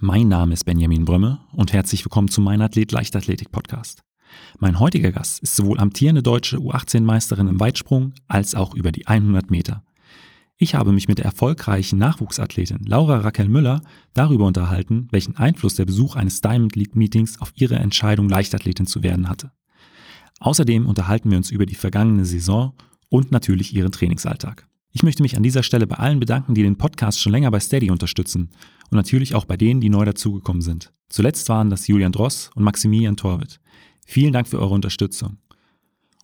Mein Name ist Benjamin Brömme und herzlich willkommen zu Mein Athlet Leichtathletik Podcast. Mein heutiger Gast ist sowohl amtierende deutsche U18-Meisterin im Weitsprung als auch über die 100 Meter. Ich habe mich mit der erfolgreichen Nachwuchsathletin Laura Raquel Müller darüber unterhalten, welchen Einfluss der Besuch eines Diamond League Meetings auf ihre Entscheidung, Leichtathletin zu werden hatte. Außerdem unterhalten wir uns über die vergangene Saison und natürlich ihren Trainingsalltag. Ich möchte mich an dieser Stelle bei allen bedanken, die den Podcast schon länger bei Steady unterstützen und natürlich auch bei denen, die neu dazugekommen sind. Zuletzt waren das Julian Dross und Maximilian Torwitt. Vielen Dank für eure Unterstützung.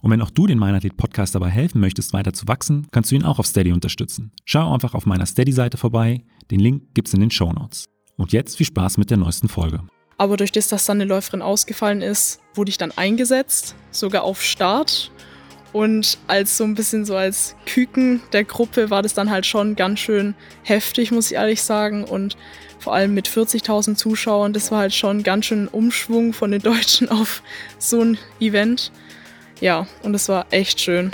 Und wenn auch du den Meinathlet Podcast dabei helfen möchtest, weiter zu wachsen, kannst du ihn auch auf Steady unterstützen. Schau einfach auf meiner Steady-Seite vorbei. Den Link gibt's in den Show Notes. Und jetzt viel Spaß mit der neuesten Folge. Aber durch das, dass dann eine Läuferin ausgefallen ist, wurde ich dann eingesetzt, sogar auf Start. Und als so ein bisschen so als Küken der Gruppe war das dann halt schon ganz schön heftig, muss ich ehrlich sagen. Und vor allem mit 40.000 Zuschauern, das war halt schon ganz schön ein Umschwung von den Deutschen auf so ein Event. Ja, und es war echt schön.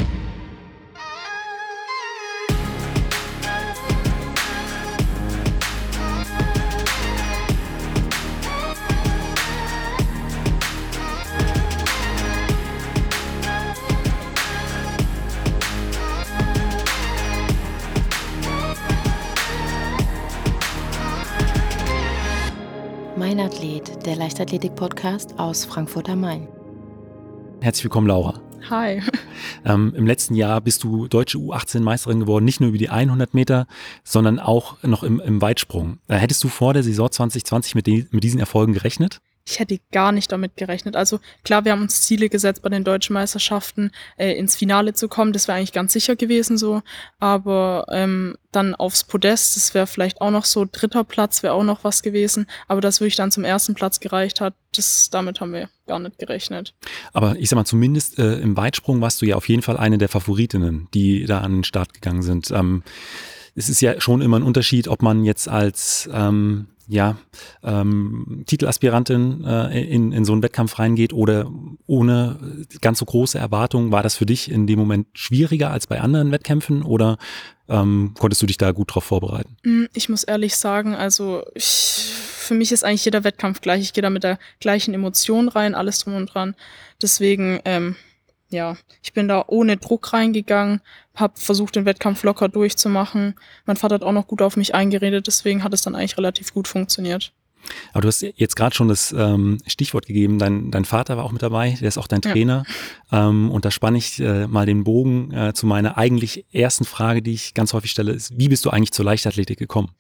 Der Leichtathletik-Podcast aus Frankfurt am Main. Herzlich willkommen, Laura. Hi. Ähm, Im letzten Jahr bist du deutsche U18-Meisterin geworden, nicht nur über die 100 Meter, sondern auch noch im, im Weitsprung. Äh, hättest du vor der Saison 2020 mit, die, mit diesen Erfolgen gerechnet? Ich hätte gar nicht damit gerechnet. Also klar, wir haben uns Ziele gesetzt, bei den deutschen Meisterschaften äh, ins Finale zu kommen. Das wäre eigentlich ganz sicher gewesen so. Aber ähm, dann aufs Podest, das wäre vielleicht auch noch so, dritter Platz wäre auch noch was gewesen. Aber dass wirklich dann zum ersten Platz gereicht hat, das, damit haben wir gar nicht gerechnet. Aber ich sag mal, zumindest äh, im Weitsprung warst du ja auf jeden Fall eine der Favoritinnen, die da an den Start gegangen sind. Ähm, es ist ja schon immer ein Unterschied, ob man jetzt als ähm, ja, ähm, Titelaspirantin äh, in, in so einen Wettkampf reingeht oder ohne ganz so große Erwartungen, war das für dich in dem Moment schwieriger als bei anderen Wettkämpfen oder ähm, konntest du dich da gut drauf vorbereiten? Mm, ich muss ehrlich sagen, also ich, für mich ist eigentlich jeder Wettkampf gleich. Ich gehe da mit der gleichen Emotion rein, alles drum und dran. Deswegen, ähm, ja, ich bin da ohne Druck reingegangen, habe versucht, den Wettkampf locker durchzumachen. Mein Vater hat auch noch gut auf mich eingeredet, deswegen hat es dann eigentlich relativ gut funktioniert. Aber du hast jetzt gerade schon das ähm, Stichwort gegeben, dein, dein Vater war auch mit dabei, der ist auch dein Trainer. Ja. Ähm, und da spanne ich äh, mal den Bogen äh, zu meiner eigentlich ersten Frage, die ich ganz häufig stelle, ist, wie bist du eigentlich zur Leichtathletik gekommen?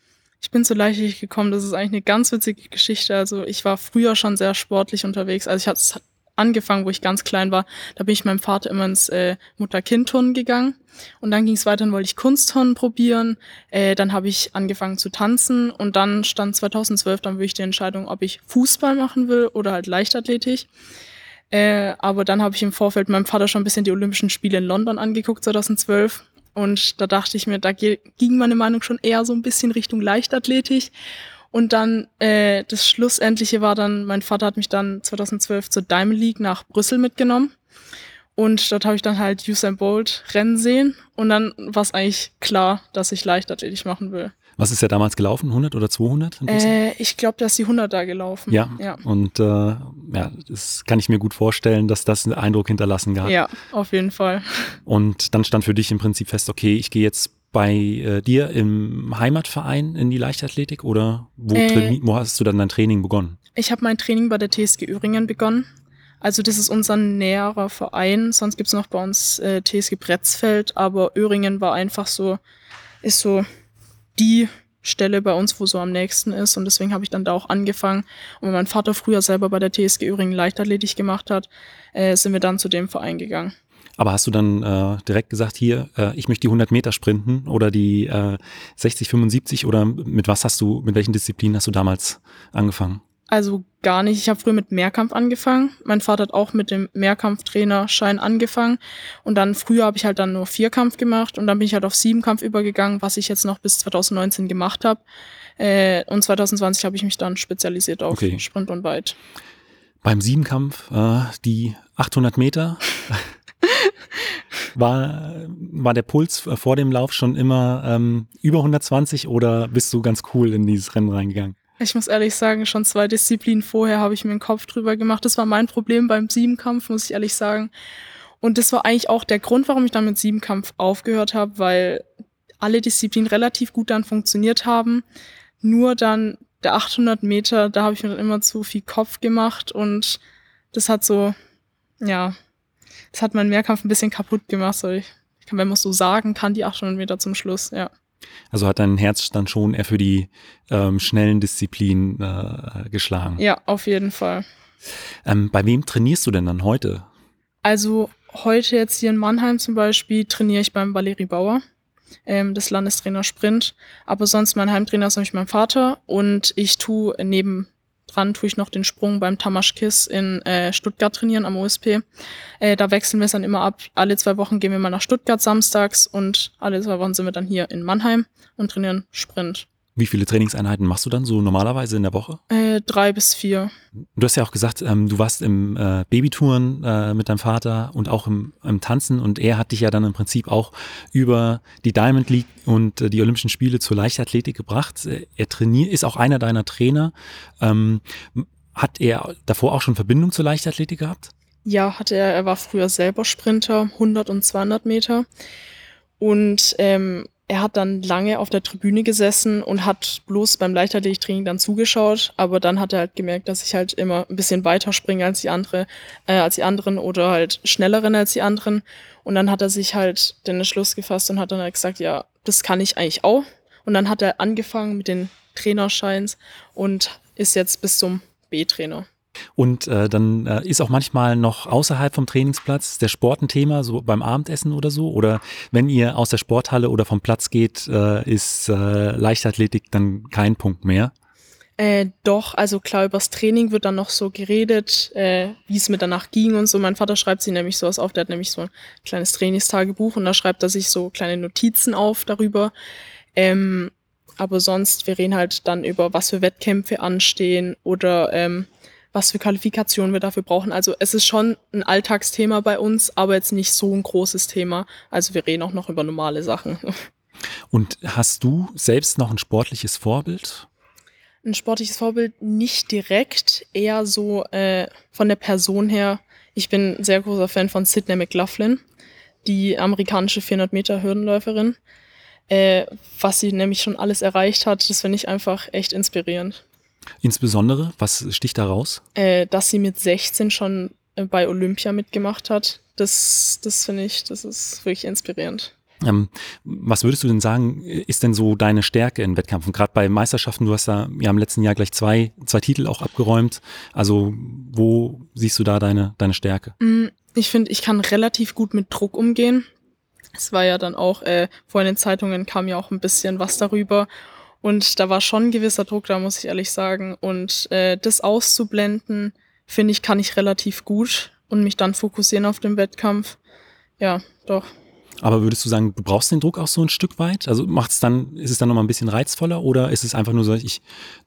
Ich bin zur Leichtathletik gekommen, das ist eigentlich eine ganz witzige Geschichte. Also ich war früher schon sehr sportlich unterwegs. Also ich hatte angefangen, wo ich ganz klein war. Da bin ich meinem Vater immer ins äh, Mutter-Kind-Turnen gegangen. Und dann ging es weiter, dann wollte ich Kunstturnen probieren. Äh, dann habe ich angefangen zu tanzen. Und dann stand 2012 dann wirklich die Entscheidung, ob ich Fußball machen will oder halt Leichtathletik. Äh, aber dann habe ich im Vorfeld meinem Vater schon ein bisschen die Olympischen Spiele in London angeguckt, 2012. Und da dachte ich mir, da ging meine Meinung schon eher so ein bisschen Richtung Leichtathletik. Und dann äh, das Schlussendliche war dann, mein Vater hat mich dann 2012 zur Diamond League nach Brüssel mitgenommen. Und dort habe ich dann halt Usain Bolt Rennen sehen. Und dann war es eigentlich klar, dass ich Leichtathletik machen will. Was ist ja damals gelaufen? 100 oder 200? Äh, ich glaube, da ist die 100 da gelaufen. Ja. ja. Und äh, ja, das kann ich mir gut vorstellen, dass das einen Eindruck hinterlassen hat. Ja, auf jeden Fall. Und dann stand für dich im Prinzip fest, okay, ich gehe jetzt bei äh, dir im Heimatverein in die Leichtathletik oder wo, äh, wo hast du dann dein Training begonnen? Ich habe mein Training bei der TSG Öhringen begonnen. Also das ist unser näherer Verein. Sonst gibt's noch bei uns äh, TSG Bretzfeld, aber Öhringen war einfach so, ist so die Stelle bei uns, wo so am nächsten ist. Und deswegen habe ich dann da auch angefangen. Und wenn mein Vater früher selber bei der TSG Öhringen Leichtathletik gemacht hat, äh, sind wir dann zu dem Verein gegangen. Aber hast du dann äh, direkt gesagt, hier, äh, ich möchte die 100 Meter sprinten oder die äh, 60, 75 oder mit was hast du, mit welchen Disziplinen hast du damals angefangen? Also gar nicht. Ich habe früher mit Mehrkampf angefangen. Mein Vater hat auch mit dem Mehrkampftrainerschein angefangen. Und dann früher habe ich halt dann nur Vierkampf gemacht und dann bin ich halt auf Siebenkampf übergegangen, was ich jetzt noch bis 2019 gemacht habe. Äh, und 2020 habe ich mich dann spezialisiert auf okay. Sprint und Weit. Beim Siebenkampf, äh, die 800 Meter. War, war der Puls vor dem Lauf schon immer ähm, über 120 oder bist du ganz cool in dieses Rennen reingegangen? Ich muss ehrlich sagen, schon zwei Disziplinen vorher habe ich mir den Kopf drüber gemacht. Das war mein Problem beim Siebenkampf, muss ich ehrlich sagen. Und das war eigentlich auch der Grund, warum ich dann mit Siebenkampf aufgehört habe, weil alle Disziplinen relativ gut dann funktioniert haben. Nur dann der 800 Meter, da habe ich mir dann immer zu viel Kopf gemacht und das hat so, ja, das hat meinen Mehrkampf ein bisschen kaputt gemacht. So ich, kann, wenn man es so sagen kann, die 800 Meter zum Schluss, ja. Also hat dein Herz dann schon eher für die ähm, schnellen Disziplinen äh, geschlagen? Ja, auf jeden Fall. Ähm, bei wem trainierst du denn dann heute? Also heute jetzt hier in Mannheim zum Beispiel trainiere ich beim Valerie Bauer, ähm, des Landestrainer Sprint. Aber sonst mein Heimtrainer ist nämlich mein Vater und ich tue neben dran tue ich noch den Sprung beim Tamasch Kiss in äh, Stuttgart trainieren am OSP. Äh, da wechseln wir es dann immer ab. Alle zwei Wochen gehen wir mal nach Stuttgart samstags und alle zwei Wochen sind wir dann hier in Mannheim und trainieren Sprint. Wie viele Trainingseinheiten machst du dann so normalerweise in der Woche? Äh, drei bis vier. Du hast ja auch gesagt, ähm, du warst im äh, Babytouren äh, mit deinem Vater und auch im, im, Tanzen und er hat dich ja dann im Prinzip auch über die Diamond League und äh, die Olympischen Spiele zur Leichtathletik gebracht. Er trainiert, ist auch einer deiner Trainer. Ähm, hat er davor auch schon Verbindung zur Leichtathletik gehabt? Ja, hatte er. Er war früher selber Sprinter, 100 und 200 Meter. Und ähm, er hat dann lange auf der Tribüne gesessen und hat bloß beim Leichtathletiktraining dann zugeschaut, aber dann hat er halt gemerkt, dass ich halt immer ein bisschen weiter springe als die andere, äh, als die anderen oder halt schnelleren als die anderen. Und dann hat er sich halt den Entschluss gefasst und hat dann halt gesagt, ja, das kann ich eigentlich auch. Und dann hat er angefangen mit den Trainerscheins und ist jetzt bis zum B-Trainer. Und äh, dann äh, ist auch manchmal noch außerhalb vom Trainingsplatz der Sport ein Thema, so beim Abendessen oder so. Oder wenn ihr aus der Sporthalle oder vom Platz geht, äh, ist äh, Leichtathletik dann kein Punkt mehr. Äh, doch, also klar, übers Training wird dann noch so geredet, äh, wie es mir danach ging und so. Mein Vater schreibt sich nämlich sowas auf, der hat nämlich so ein kleines Trainingstagebuch und da schreibt er sich so kleine Notizen auf darüber. Ähm, aber sonst, wir reden halt dann über, was für Wettkämpfe anstehen oder ähm, was für Qualifikationen wir dafür brauchen. Also es ist schon ein Alltagsthema bei uns, aber jetzt nicht so ein großes Thema. Also wir reden auch noch über normale Sachen. Und hast du selbst noch ein sportliches Vorbild? Ein sportliches Vorbild nicht direkt, eher so äh, von der Person her. Ich bin ein sehr großer Fan von Sidney McLaughlin, die amerikanische 400 Meter Hürdenläuferin. Äh, was sie nämlich schon alles erreicht hat, das finde ich einfach echt inspirierend. Insbesondere, was sticht da raus? Äh, dass sie mit 16 schon äh, bei Olympia mitgemacht hat. Das, das finde ich, das ist wirklich inspirierend. Ähm, was würdest du denn sagen, ist denn so deine Stärke in Wettkämpfen? Gerade bei Meisterschaften, du hast da ja im letzten Jahr gleich zwei, zwei Titel auch abgeräumt. Also wo siehst du da deine, deine Stärke? Mm, ich finde, ich kann relativ gut mit Druck umgehen. Es war ja dann auch, äh, vor in den Zeitungen kam ja auch ein bisschen was darüber. Und da war schon ein gewisser Druck da, muss ich ehrlich sagen. Und äh, das auszublenden, finde ich, kann ich relativ gut und mich dann fokussieren auf den Wettkampf. Ja, doch. Aber würdest du sagen, du brauchst den Druck auch so ein Stück weit? Also macht's dann, ist es dann nochmal ein bisschen reizvoller oder ist es einfach nur so, ich,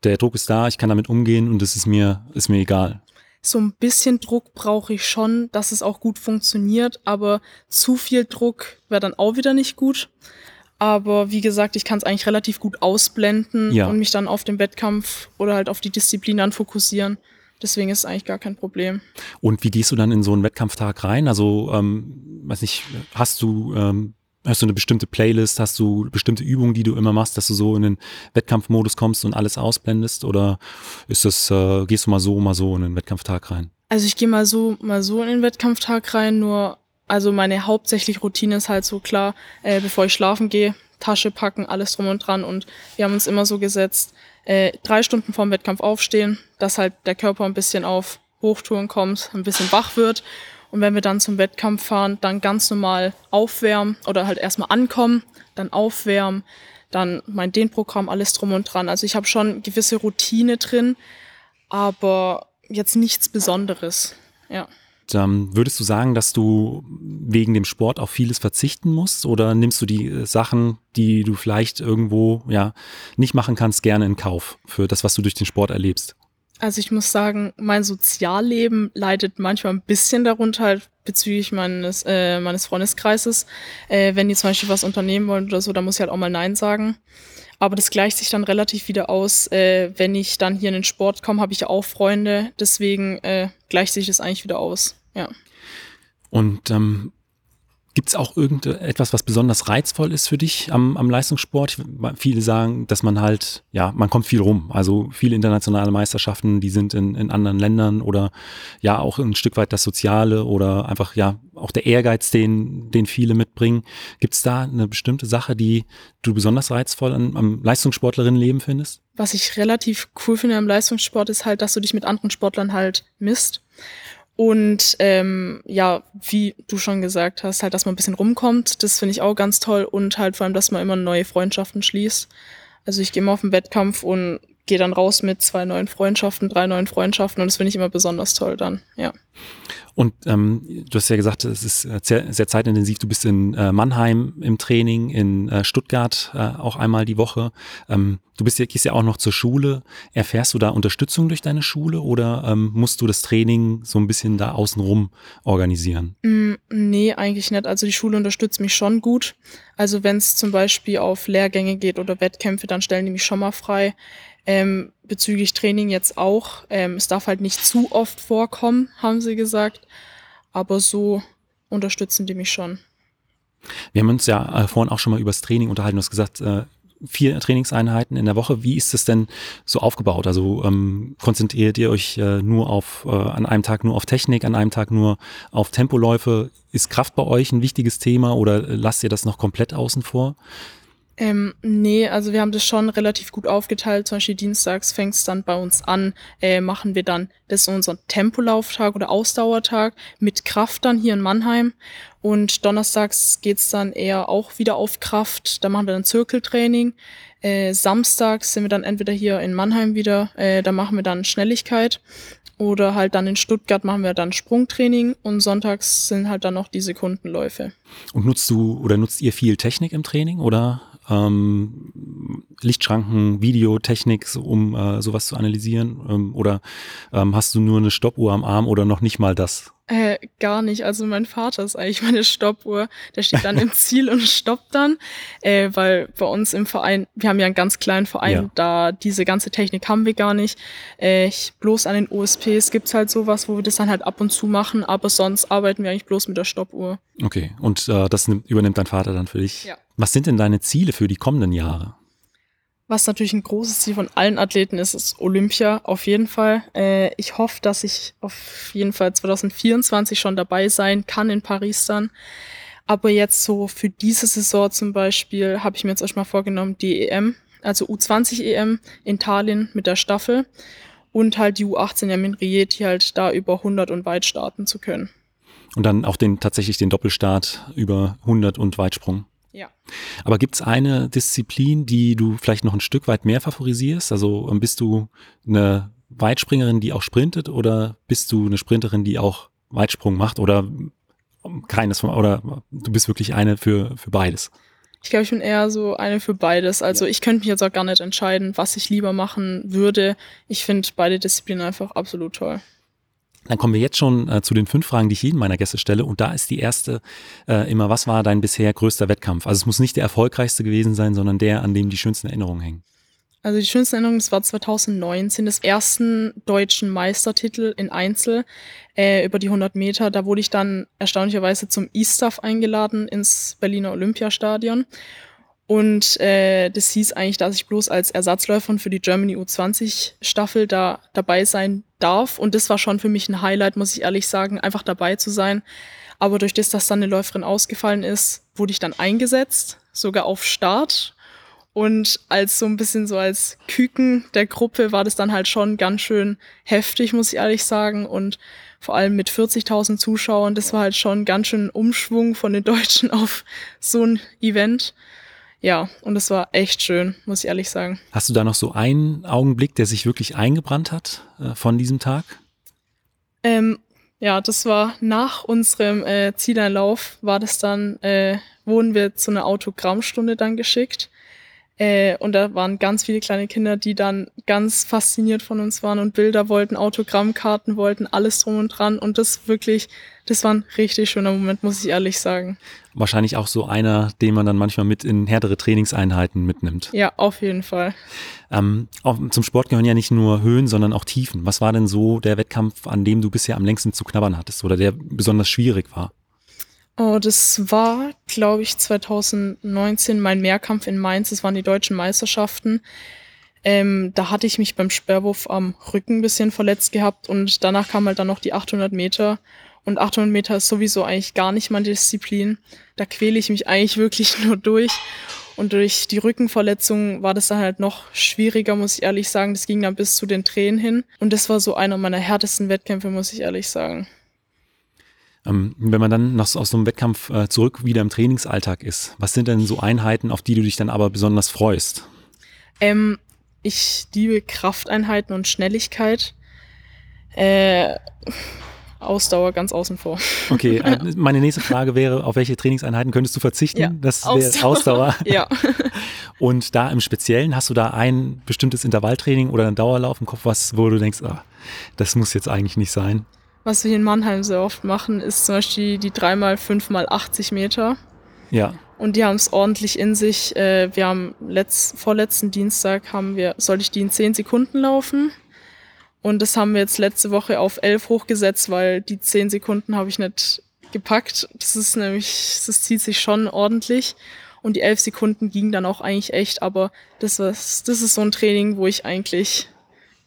der Druck ist da, ich kann damit umgehen und es ist mir, ist mir egal? So ein bisschen Druck brauche ich schon, dass es auch gut funktioniert, aber zu viel Druck wäre dann auch wieder nicht gut. Aber wie gesagt, ich kann es eigentlich relativ gut ausblenden ja. und mich dann auf den Wettkampf oder halt auf die Disziplin dann fokussieren. Deswegen ist es eigentlich gar kein Problem. Und wie gehst du dann in so einen Wettkampftag rein? Also, ähm, weiß nicht, hast du, ähm, hast du eine bestimmte Playlist, hast du bestimmte Übungen, die du immer machst, dass du so in den Wettkampfmodus kommst und alles ausblendest? Oder ist das, äh, gehst du mal so, mal so in den Wettkampftag rein? Also ich gehe mal so, mal so in den Wettkampftag rein, nur also meine hauptsächliche Routine ist halt so klar, äh, bevor ich schlafen gehe, Tasche packen, alles drum und dran. Und wir haben uns immer so gesetzt, äh, drei Stunden vorm Wettkampf aufstehen, dass halt der Körper ein bisschen auf Hochtouren kommt, ein bisschen wach wird. Und wenn wir dann zum Wettkampf fahren, dann ganz normal aufwärmen oder halt erstmal ankommen, dann aufwärmen, dann mein Dehnprogramm, alles drum und dran. Also ich habe schon gewisse Routine drin, aber jetzt nichts Besonderes. Ja. Ähm, würdest du sagen, dass du wegen dem Sport auf vieles verzichten musst oder nimmst du die äh, Sachen, die du vielleicht irgendwo ja nicht machen kannst, gerne in Kauf für das, was du durch den Sport erlebst? Also ich muss sagen, mein Sozialleben leidet manchmal ein bisschen darunter bezüglich meines, äh, meines Freundeskreises. Äh, wenn die zum Beispiel was unternehmen wollen oder so, dann muss ich halt auch mal Nein sagen. Aber das gleicht sich dann relativ wieder aus. Äh, wenn ich dann hier in den Sport komme, habe ich auch Freunde. Deswegen äh, gleicht sich das eigentlich wieder aus. Ja. Und ähm, Gibt es auch irgendetwas, was besonders reizvoll ist für dich am, am Leistungssport? Viele sagen, dass man halt, ja, man kommt viel rum. Also viele internationale Meisterschaften, die sind in, in anderen Ländern oder ja auch ein Stück weit das Soziale oder einfach ja auch der Ehrgeiz, den, den viele mitbringen. Gibt es da eine bestimmte Sache, die du besonders reizvoll an, am Leistungssportlerinnenleben findest? Was ich relativ cool finde am Leistungssport ist halt, dass du dich mit anderen Sportlern halt misst. Und ähm, ja, wie du schon gesagt hast, halt, dass man ein bisschen rumkommt, das finde ich auch ganz toll. Und halt vor allem, dass man immer neue Freundschaften schließt. Also ich gehe immer auf den Wettkampf und gehe dann raus mit zwei neuen Freundschaften, drei neuen Freundschaften und das finde ich immer besonders toll dann, ja. Und ähm, du hast ja gesagt, es ist äh, sehr, sehr zeitintensiv. Du bist in äh, Mannheim im Training, in äh, Stuttgart äh, auch einmal die Woche. Ähm, du bist ja, gehst ja auch noch zur Schule. Erfährst du da Unterstützung durch deine Schule oder ähm, musst du das Training so ein bisschen da außenrum organisieren? Mm, nee, eigentlich nicht. Also die Schule unterstützt mich schon gut. Also wenn es zum Beispiel auf Lehrgänge geht oder Wettkämpfe, dann stellen die mich schon mal frei. Ähm, bezüglich Training jetzt auch. Ähm, es darf halt nicht zu oft vorkommen, haben sie gesagt. Aber so unterstützen die mich schon. Wir haben uns ja äh, vorhin auch schon mal über das Training unterhalten. Du hast gesagt, äh, vier Trainingseinheiten in der Woche. Wie ist es denn so aufgebaut? Also ähm, konzentriert ihr euch äh, nur auf, äh, an einem Tag nur auf Technik, an einem Tag nur auf Tempoläufe? Ist Kraft bei euch ein wichtiges Thema oder lasst ihr das noch komplett außen vor? Ähm, nee, also wir haben das schon relativ gut aufgeteilt. Zum Beispiel dienstags fängt es dann bei uns an, äh, machen wir dann, das ist unser Tempolauftag oder Ausdauertag mit Kraft dann hier in Mannheim. Und donnerstags geht's dann eher auch wieder auf Kraft. Da machen wir dann Zirkeltraining. Äh, samstags sind wir dann entweder hier in Mannheim wieder, äh, da machen wir dann Schnelligkeit. Oder halt dann in Stuttgart machen wir dann Sprungtraining und sonntags sind halt dann noch die Sekundenläufe. Und nutzt du oder nutzt ihr viel Technik im Training oder ähm, Lichtschranken, Videotechnik, so, um äh, sowas zu analysieren? Ähm, oder ähm, hast du nur eine Stoppuhr am Arm oder noch nicht mal das? Äh, gar nicht. Also mein Vater ist eigentlich meine Stoppuhr. Der steht dann im Ziel und stoppt dann, äh, weil bei uns im Verein, wir haben ja einen ganz kleinen Verein, ja. da diese ganze Technik haben wir gar nicht. Äh, ich, bloß an den OSPs gibt's halt sowas, wo wir das dann halt ab und zu machen, aber sonst arbeiten wir eigentlich bloß mit der Stoppuhr. Okay, und äh, das nimmt, übernimmt dein Vater dann für dich? Ja. Was sind denn deine Ziele für die kommenden Jahre? Was natürlich ein großes Ziel von allen Athleten ist, ist Olympia auf jeden Fall. Äh, ich hoffe, dass ich auf jeden Fall 2024 schon dabei sein kann in Paris dann. Aber jetzt so für diese Saison zum Beispiel habe ich mir jetzt erstmal vorgenommen, die EM, also U20 EM in Tallinn mit der Staffel und halt die U18 ja in Rieti halt da über 100 und weit starten zu können. Und dann auch den tatsächlich den Doppelstart über 100 und Weitsprung. Ja. Aber gibt es eine Disziplin, die du vielleicht noch ein Stück weit mehr favorisierst? Also ähm, bist du eine Weitspringerin, die auch sprintet oder bist du eine Sprinterin, die auch Weitsprung macht oder ähm, keines von, oder du bist wirklich eine für, für beides? Ich glaube, ich bin eher so eine für beides. Also ja. ich könnte mich jetzt auch gar nicht entscheiden, was ich lieber machen würde. Ich finde beide Disziplinen einfach absolut toll. Dann kommen wir jetzt schon äh, zu den fünf Fragen, die ich jedem meiner Gäste stelle. Und da ist die erste äh, immer, was war dein bisher größter Wettkampf? Also es muss nicht der erfolgreichste gewesen sein, sondern der, an dem die schönsten Erinnerungen hängen. Also die schönsten Erinnerungen, das war 2019, des ersten deutschen Meistertitel in Einzel äh, über die 100 Meter. Da wurde ich dann erstaunlicherweise zum E-Staff eingeladen ins Berliner Olympiastadion. Und äh, das hieß eigentlich, dass ich bloß als Ersatzläuferin für die Germany U20 Staffel da dabei sein darf. Und das war schon für mich ein Highlight, muss ich ehrlich sagen, einfach dabei zu sein. Aber durch das, dass dann eine Läuferin ausgefallen ist, wurde ich dann eingesetzt, sogar auf Start. Und als so ein bisschen so als Küken der Gruppe war das dann halt schon ganz schön heftig, muss ich ehrlich sagen. Und vor allem mit 40.000 Zuschauern, das war halt schon ganz schön Umschwung von den Deutschen auf so ein Event ja, und es war echt schön, muss ich ehrlich sagen. Hast du da noch so einen Augenblick, der sich wirklich eingebrannt hat äh, von diesem Tag? Ähm, ja, das war nach unserem äh, Zieleinlauf, war das dann, äh, wurden wir zu einer Autogrammstunde dann geschickt. Äh, und da waren ganz viele kleine Kinder, die dann ganz fasziniert von uns waren und Bilder wollten, Autogrammkarten wollten, alles drum und dran. Und das wirklich, das war ein richtig schöner Moment, muss ich ehrlich sagen. Wahrscheinlich auch so einer, den man dann manchmal mit in härtere Trainingseinheiten mitnimmt. Ja, auf jeden Fall. Ähm, auch zum Sport gehören ja nicht nur Höhen, sondern auch Tiefen. Was war denn so der Wettkampf, an dem du bisher am längsten zu knabbern hattest oder der besonders schwierig war? Oh, das war, glaube ich, 2019 mein Mehrkampf in Mainz. Das waren die deutschen Meisterschaften. Ähm, da hatte ich mich beim Sperrwurf am Rücken ein bisschen verletzt gehabt und danach kam halt dann noch die 800 Meter. Und 800 Meter ist sowieso eigentlich gar nicht meine Disziplin. Da quäle ich mich eigentlich wirklich nur durch. Und durch die Rückenverletzung war das dann halt noch schwieriger, muss ich ehrlich sagen. Das ging dann bis zu den Tränen hin. Und das war so einer meiner härtesten Wettkämpfe, muss ich ehrlich sagen. Ähm, wenn man dann nach, aus so einem Wettkampf äh, zurück wieder im Trainingsalltag ist, was sind denn so Einheiten, auf die du dich dann aber besonders freust? Ähm, ich liebe Krafteinheiten und Schnelligkeit. Äh, Ausdauer ganz außen vor. Okay, äh, meine nächste Frage wäre, auf welche Trainingseinheiten könntest du verzichten? Ja, das wäre Ausdauer. Ausdauer. ja. Und da im Speziellen, hast du da ein bestimmtes Intervalltraining oder einen Dauerlauf im Kopf, was, wo du denkst, ah, das muss jetzt eigentlich nicht sein? Was wir hier in Mannheim sehr oft machen, ist zum Beispiel die 3x5 mal 80 Meter. Ja. Und die haben es ordentlich in sich. Äh, wir haben letzt, vorletzten Dienstag haben wir, sollte ich die in 10 Sekunden laufen. Und das haben wir jetzt letzte Woche auf 11 hochgesetzt, weil die 10 Sekunden habe ich nicht gepackt. Das ist nämlich, das zieht sich schon ordentlich. Und die 11 Sekunden gingen dann auch eigentlich echt, aber das, was, das ist so ein Training, wo ich eigentlich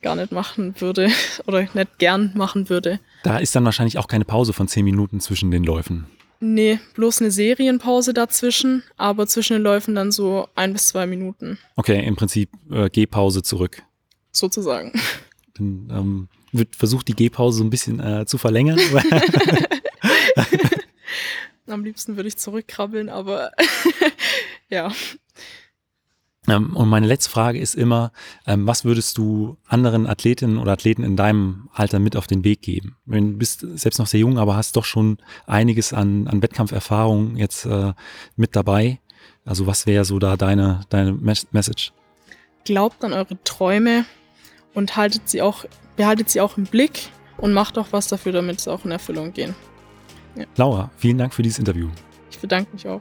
gar nicht machen würde oder nicht gern machen würde. Da ist dann wahrscheinlich auch keine Pause von zehn Minuten zwischen den Läufen. Nee, bloß eine Serienpause dazwischen, aber zwischen den Läufen dann so ein bis zwei Minuten. Okay, im Prinzip äh, Gehpause zurück. Sozusagen. Dann ähm, wird versucht, die Gehpause so ein bisschen äh, zu verlängern. Am liebsten würde ich zurückkrabbeln, aber ja. Ähm, und meine letzte Frage ist immer, ähm, was würdest du anderen Athletinnen oder Athleten in deinem Alter mit auf den Weg geben? Du bist selbst noch sehr jung, aber hast doch schon einiges an, an Wettkampferfahrung jetzt äh, mit dabei. Also was wäre so da deine, deine Message? Glaubt an eure Träume und haltet sie auch, behaltet sie auch im Blick und macht auch was dafür, damit sie auch in Erfüllung gehen. Ja. Laura, vielen Dank für dieses Interview. Ich bedanke mich auch.